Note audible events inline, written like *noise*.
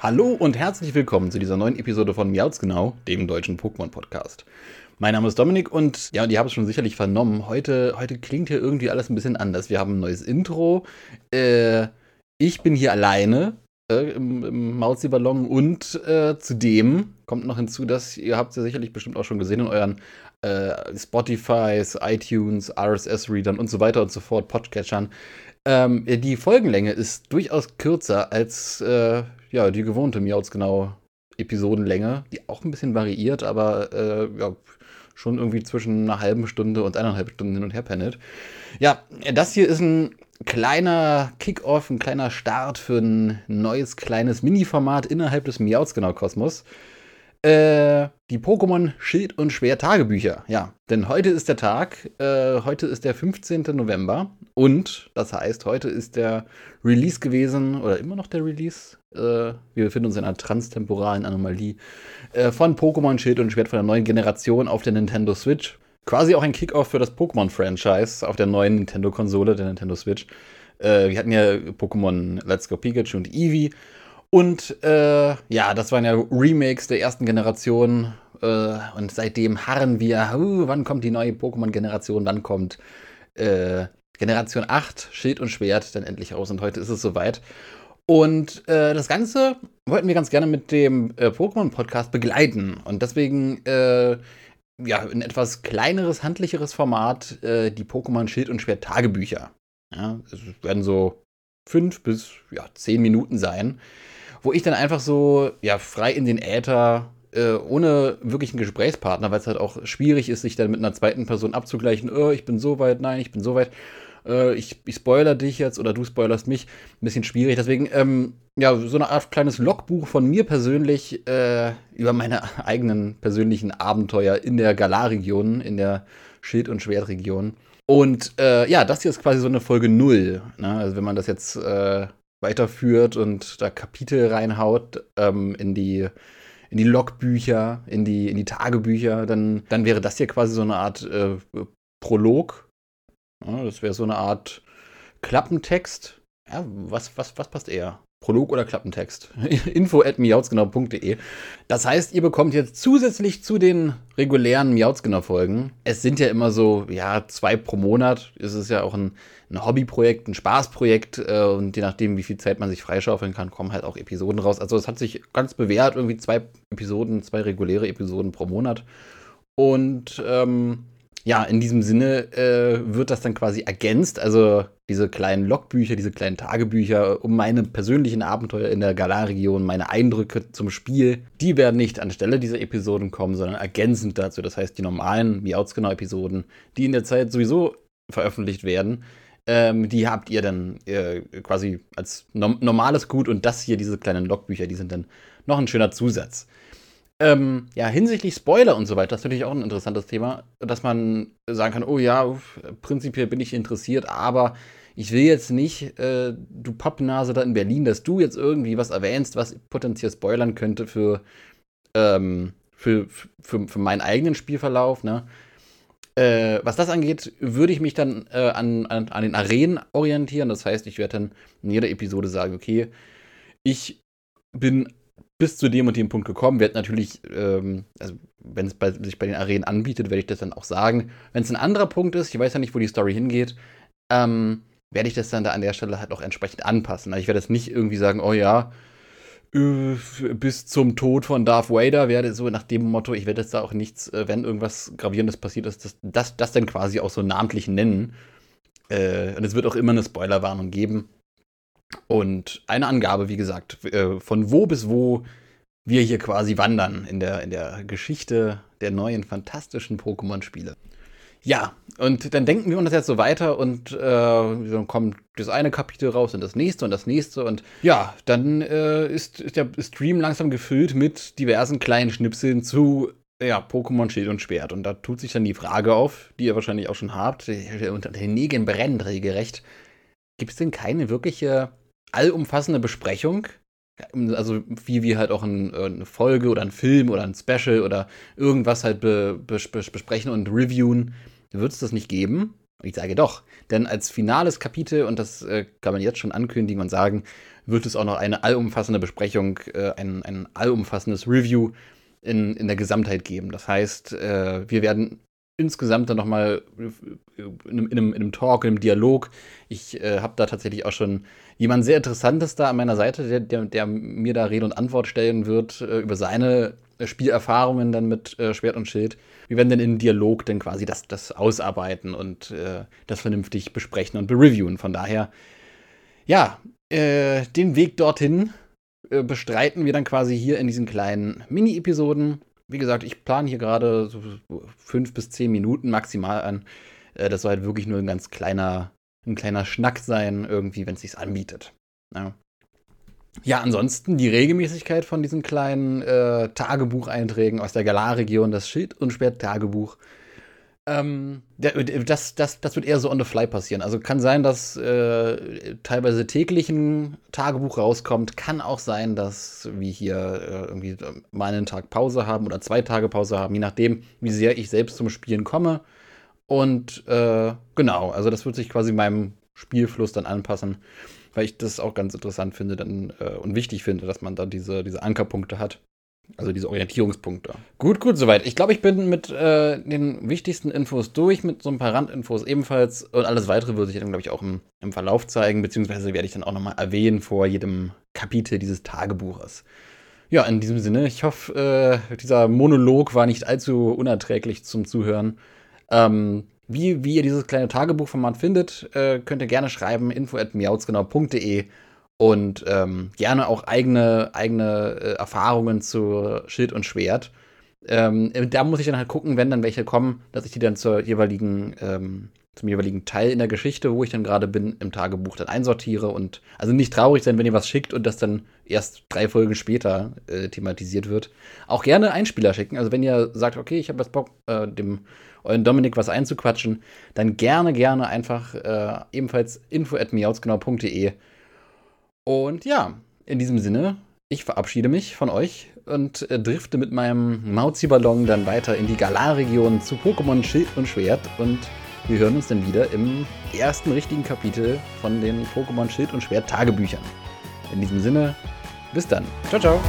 Hallo und herzlich willkommen zu dieser neuen Episode von Miauts genau, dem deutschen Pokémon-Podcast. Mein Name ist Dominik und ja, und ihr habt es schon sicherlich vernommen, heute, heute klingt hier irgendwie alles ein bisschen anders. Wir haben ein neues Intro. Äh, ich bin hier alleine äh, im, im Mauzi-Ballon und äh, zudem kommt noch hinzu, dass ihr habt ja sicherlich bestimmt auch schon gesehen in euren äh, Spotifys, iTunes, RSS-Readern und so weiter und so fort, Podcatchern. Ähm, die Folgenlänge ist durchaus kürzer als äh, ja, die gewohnte Miauts genau Episodenlänge, die auch ein bisschen variiert, aber äh, ja, schon irgendwie zwischen einer halben Stunde und eineinhalb Stunden hin und her pendelt. Ja, das hier ist ein kleiner Kick-Off, ein kleiner Start für ein neues kleines Mini-Format innerhalb des Miauts genau Kosmos. Äh, die Pokémon Schild und Schwer Tagebücher. Ja, denn heute ist der Tag, äh, heute ist der 15. November und das heißt, heute ist der Release gewesen, oder immer noch der Release. Äh, wir befinden uns in einer transtemporalen Anomalie äh, von Pokémon Schild und Schwert von der neuen Generation auf der Nintendo Switch. Quasi auch ein Kickoff für das Pokémon-Franchise auf der neuen Nintendo-Konsole, der Nintendo Switch. Äh, wir hatten ja Pokémon Let's Go Pikachu und Eevee und äh, ja, das waren ja Remakes der ersten Generation. Äh, und seitdem harren wir, uh, wann kommt die neue Pokémon-Generation, wann kommt äh, Generation 8, Schild und Schwert dann endlich raus. Und heute ist es soweit. Und äh, das Ganze wollten wir ganz gerne mit dem äh, Pokémon-Podcast begleiten. Und deswegen, äh, ja, ein etwas kleineres, handlicheres Format, die Pokémon Schild und Schwert Tagebücher. Ja, es werden so fünf bis ja, zehn Minuten sein wo ich dann einfach so ja, frei in den Äther äh, ohne wirklichen Gesprächspartner, weil es halt auch schwierig ist, sich dann mit einer zweiten Person abzugleichen, oh, ich bin so weit, nein, ich bin so weit, äh, ich, ich spoiler dich jetzt oder du spoilerst mich, ein bisschen schwierig. Deswegen, ähm, ja, so eine Art kleines Logbuch von mir persönlich äh, über meine *laughs* eigenen persönlichen Abenteuer in der Galar-Region, in der Schild- und Schwertregion. Und äh, ja, das hier ist quasi so eine Folge Null. Ne? Also wenn man das jetzt äh, weiterführt und da Kapitel reinhaut ähm, in die in die Logbücher, in die, in die Tagebücher, dann, dann wäre das hier quasi so eine Art äh, Prolog. Ja, das wäre so eine Art Klappentext. Ja, was, was, was passt eher? Prolog oder Klappentext. *laughs* Info at miautsgenau.de. Das heißt, ihr bekommt jetzt zusätzlich zu den regulären Miautsgenau-Folgen, es sind ja immer so, ja, zwei pro Monat. Es ist ja auch ein, ein Hobbyprojekt, ein Spaßprojekt äh, und je nachdem, wie viel Zeit man sich freischaufeln kann, kommen halt auch Episoden raus. Also es hat sich ganz bewährt, irgendwie zwei Episoden, zwei reguläre Episoden pro Monat. Und ähm, ja, in diesem Sinne äh, wird das dann quasi ergänzt. Also diese kleinen Logbücher, diese kleinen Tagebücher um meine persönlichen Abenteuer in der Galar-Region, meine Eindrücke zum Spiel, die werden nicht anstelle dieser Episoden kommen, sondern ergänzend dazu. Das heißt, die normalen Miauts-Genau-Episoden, die in der Zeit sowieso veröffentlicht werden, ähm, die habt ihr dann äh, quasi als no normales Gut und das hier, diese kleinen Logbücher, die sind dann noch ein schöner Zusatz. Ähm, ja, hinsichtlich Spoiler und so weiter, das ist natürlich auch ein interessantes Thema, dass man sagen kann, oh ja, prinzipiell bin ich interessiert, aber ich will jetzt nicht, äh, du Pappnase da in Berlin, dass du jetzt irgendwie was erwähnst, was potenziell spoilern könnte für, ähm, für, für, für meinen eigenen Spielverlauf, ne? Äh, was das angeht, würde ich mich dann äh, an, an, an den Arenen orientieren. Das heißt, ich werde dann in jeder Episode sagen, okay, ich bin bis zu dem und dem Punkt gekommen. Werde natürlich, ähm, also wenn es sich bei den Arenen anbietet, werde ich das dann auch sagen. Wenn es ein anderer Punkt ist, ich weiß ja nicht, wo die Story hingeht, ähm, werde ich das dann da an der Stelle halt auch entsprechend anpassen. Also ich werde jetzt nicht irgendwie sagen, oh ja, äh, bis zum Tod von Darth Vader werde so nach dem Motto, ich werde jetzt da auch nichts, äh, wenn irgendwas Gravierendes passiert ist, das, das, das dann quasi auch so namentlich nennen. Äh, und es wird auch immer eine Spoilerwarnung geben. Und eine Angabe, wie gesagt, äh, von wo bis wo wir hier quasi wandern in der, in der Geschichte der neuen fantastischen Pokémon-Spiele. Ja, und dann denken wir uns jetzt so weiter und äh, dann kommt das eine Kapitel raus und das nächste und das nächste und ja, dann äh, ist, ist der Stream langsam gefüllt mit diversen kleinen Schnipseln zu ja, Pokémon Schild und Schwert. Und da tut sich dann die Frage auf, die ihr wahrscheinlich auch schon habt, unter den Nägeln brennt regelrecht. Gibt es denn keine wirkliche allumfassende Besprechung. Also wie wir halt auch ein, äh, eine Folge oder ein Film oder ein Special oder irgendwas halt be, be, besprechen und reviewen, wird es das nicht geben. Ich sage doch, denn als finales Kapitel, und das äh, kann man jetzt schon ankündigen und sagen, wird es auch noch eine allumfassende Besprechung, äh, ein, ein allumfassendes Review in, in der Gesamtheit geben. Das heißt, äh, wir werden insgesamt dann nochmal in, einem, in, einem, in einem Talk, in einem Dialog. Ich äh, habe da tatsächlich auch schon jemand sehr Interessantes da an meiner Seite, der, der, der mir da Rede und Antwort stellen wird äh, über seine Spielerfahrungen dann mit äh, Schwert und Schild. Wir werden dann im Dialog dann quasi das, das ausarbeiten und äh, das vernünftig besprechen und bereviewen. Von daher, ja, äh, den Weg dorthin äh, bestreiten wir dann quasi hier in diesen kleinen Mini-Episoden. Wie gesagt, ich plane hier gerade so fünf bis zehn Minuten maximal an. Äh, das soll halt wirklich nur ein ganz kleiner, ein kleiner Schnack sein, irgendwie, wenn es sich anbietet. Ja. Ja, ansonsten die Regelmäßigkeit von diesen kleinen äh, Tagebucheinträgen aus der Galar-Region, das Schild- und Schwert-Tagebuch. Ähm, das, das, das wird eher so on the fly passieren. Also kann sein, dass äh, teilweise täglich ein Tagebuch rauskommt. Kann auch sein, dass wir hier äh, irgendwie mal einen Tag Pause haben oder zwei Tage Pause haben, je nachdem, wie sehr ich selbst zum Spielen komme. Und äh, genau, also das wird sich quasi meinem Spielfluss dann anpassen weil ich das auch ganz interessant finde dann, äh, und wichtig finde, dass man da diese, diese Ankerpunkte hat. Also diese Orientierungspunkte. Gut, gut, soweit. Ich glaube, ich bin mit äh, den wichtigsten Infos durch, mit so ein paar Randinfos ebenfalls. Und alles weitere würde sich dann, glaube ich, auch im, im Verlauf zeigen, beziehungsweise werde ich dann auch nochmal erwähnen vor jedem Kapitel dieses Tagebuches. Ja, in diesem Sinne, ich hoffe, äh, dieser Monolog war nicht allzu unerträglich zum Zuhören. Ähm, wie, wie ihr dieses kleine Tagebuchformat findet, äh, könnt ihr gerne schreiben, info.miauzgenau.de und ähm, gerne auch eigene, eigene äh, Erfahrungen zu Schild und Schwert. Ähm, da muss ich dann halt gucken, wenn dann welche kommen, dass ich die dann zur jeweiligen, ähm, zum jeweiligen Teil in der Geschichte, wo ich dann gerade bin, im Tagebuch dann einsortiere und also nicht traurig sein, wenn ihr was schickt und das dann erst drei Folgen später äh, thematisiert wird. Auch gerne Einspieler schicken. Also wenn ihr sagt, okay, ich habe jetzt Bock, äh, dem euren Dominik was einzuquatschen, dann gerne, gerne einfach äh, ebenfalls info.miauzgenau.de. Und ja, in diesem Sinne, ich verabschiede mich von euch und äh, drifte mit meinem Mauzi-Ballon dann weiter in die Galar-Region zu Pokémon Schild und Schwert und wir hören uns dann wieder im ersten richtigen Kapitel von den Pokémon Schild und Schwert Tagebüchern. In diesem Sinne, bis dann. Ciao, ciao.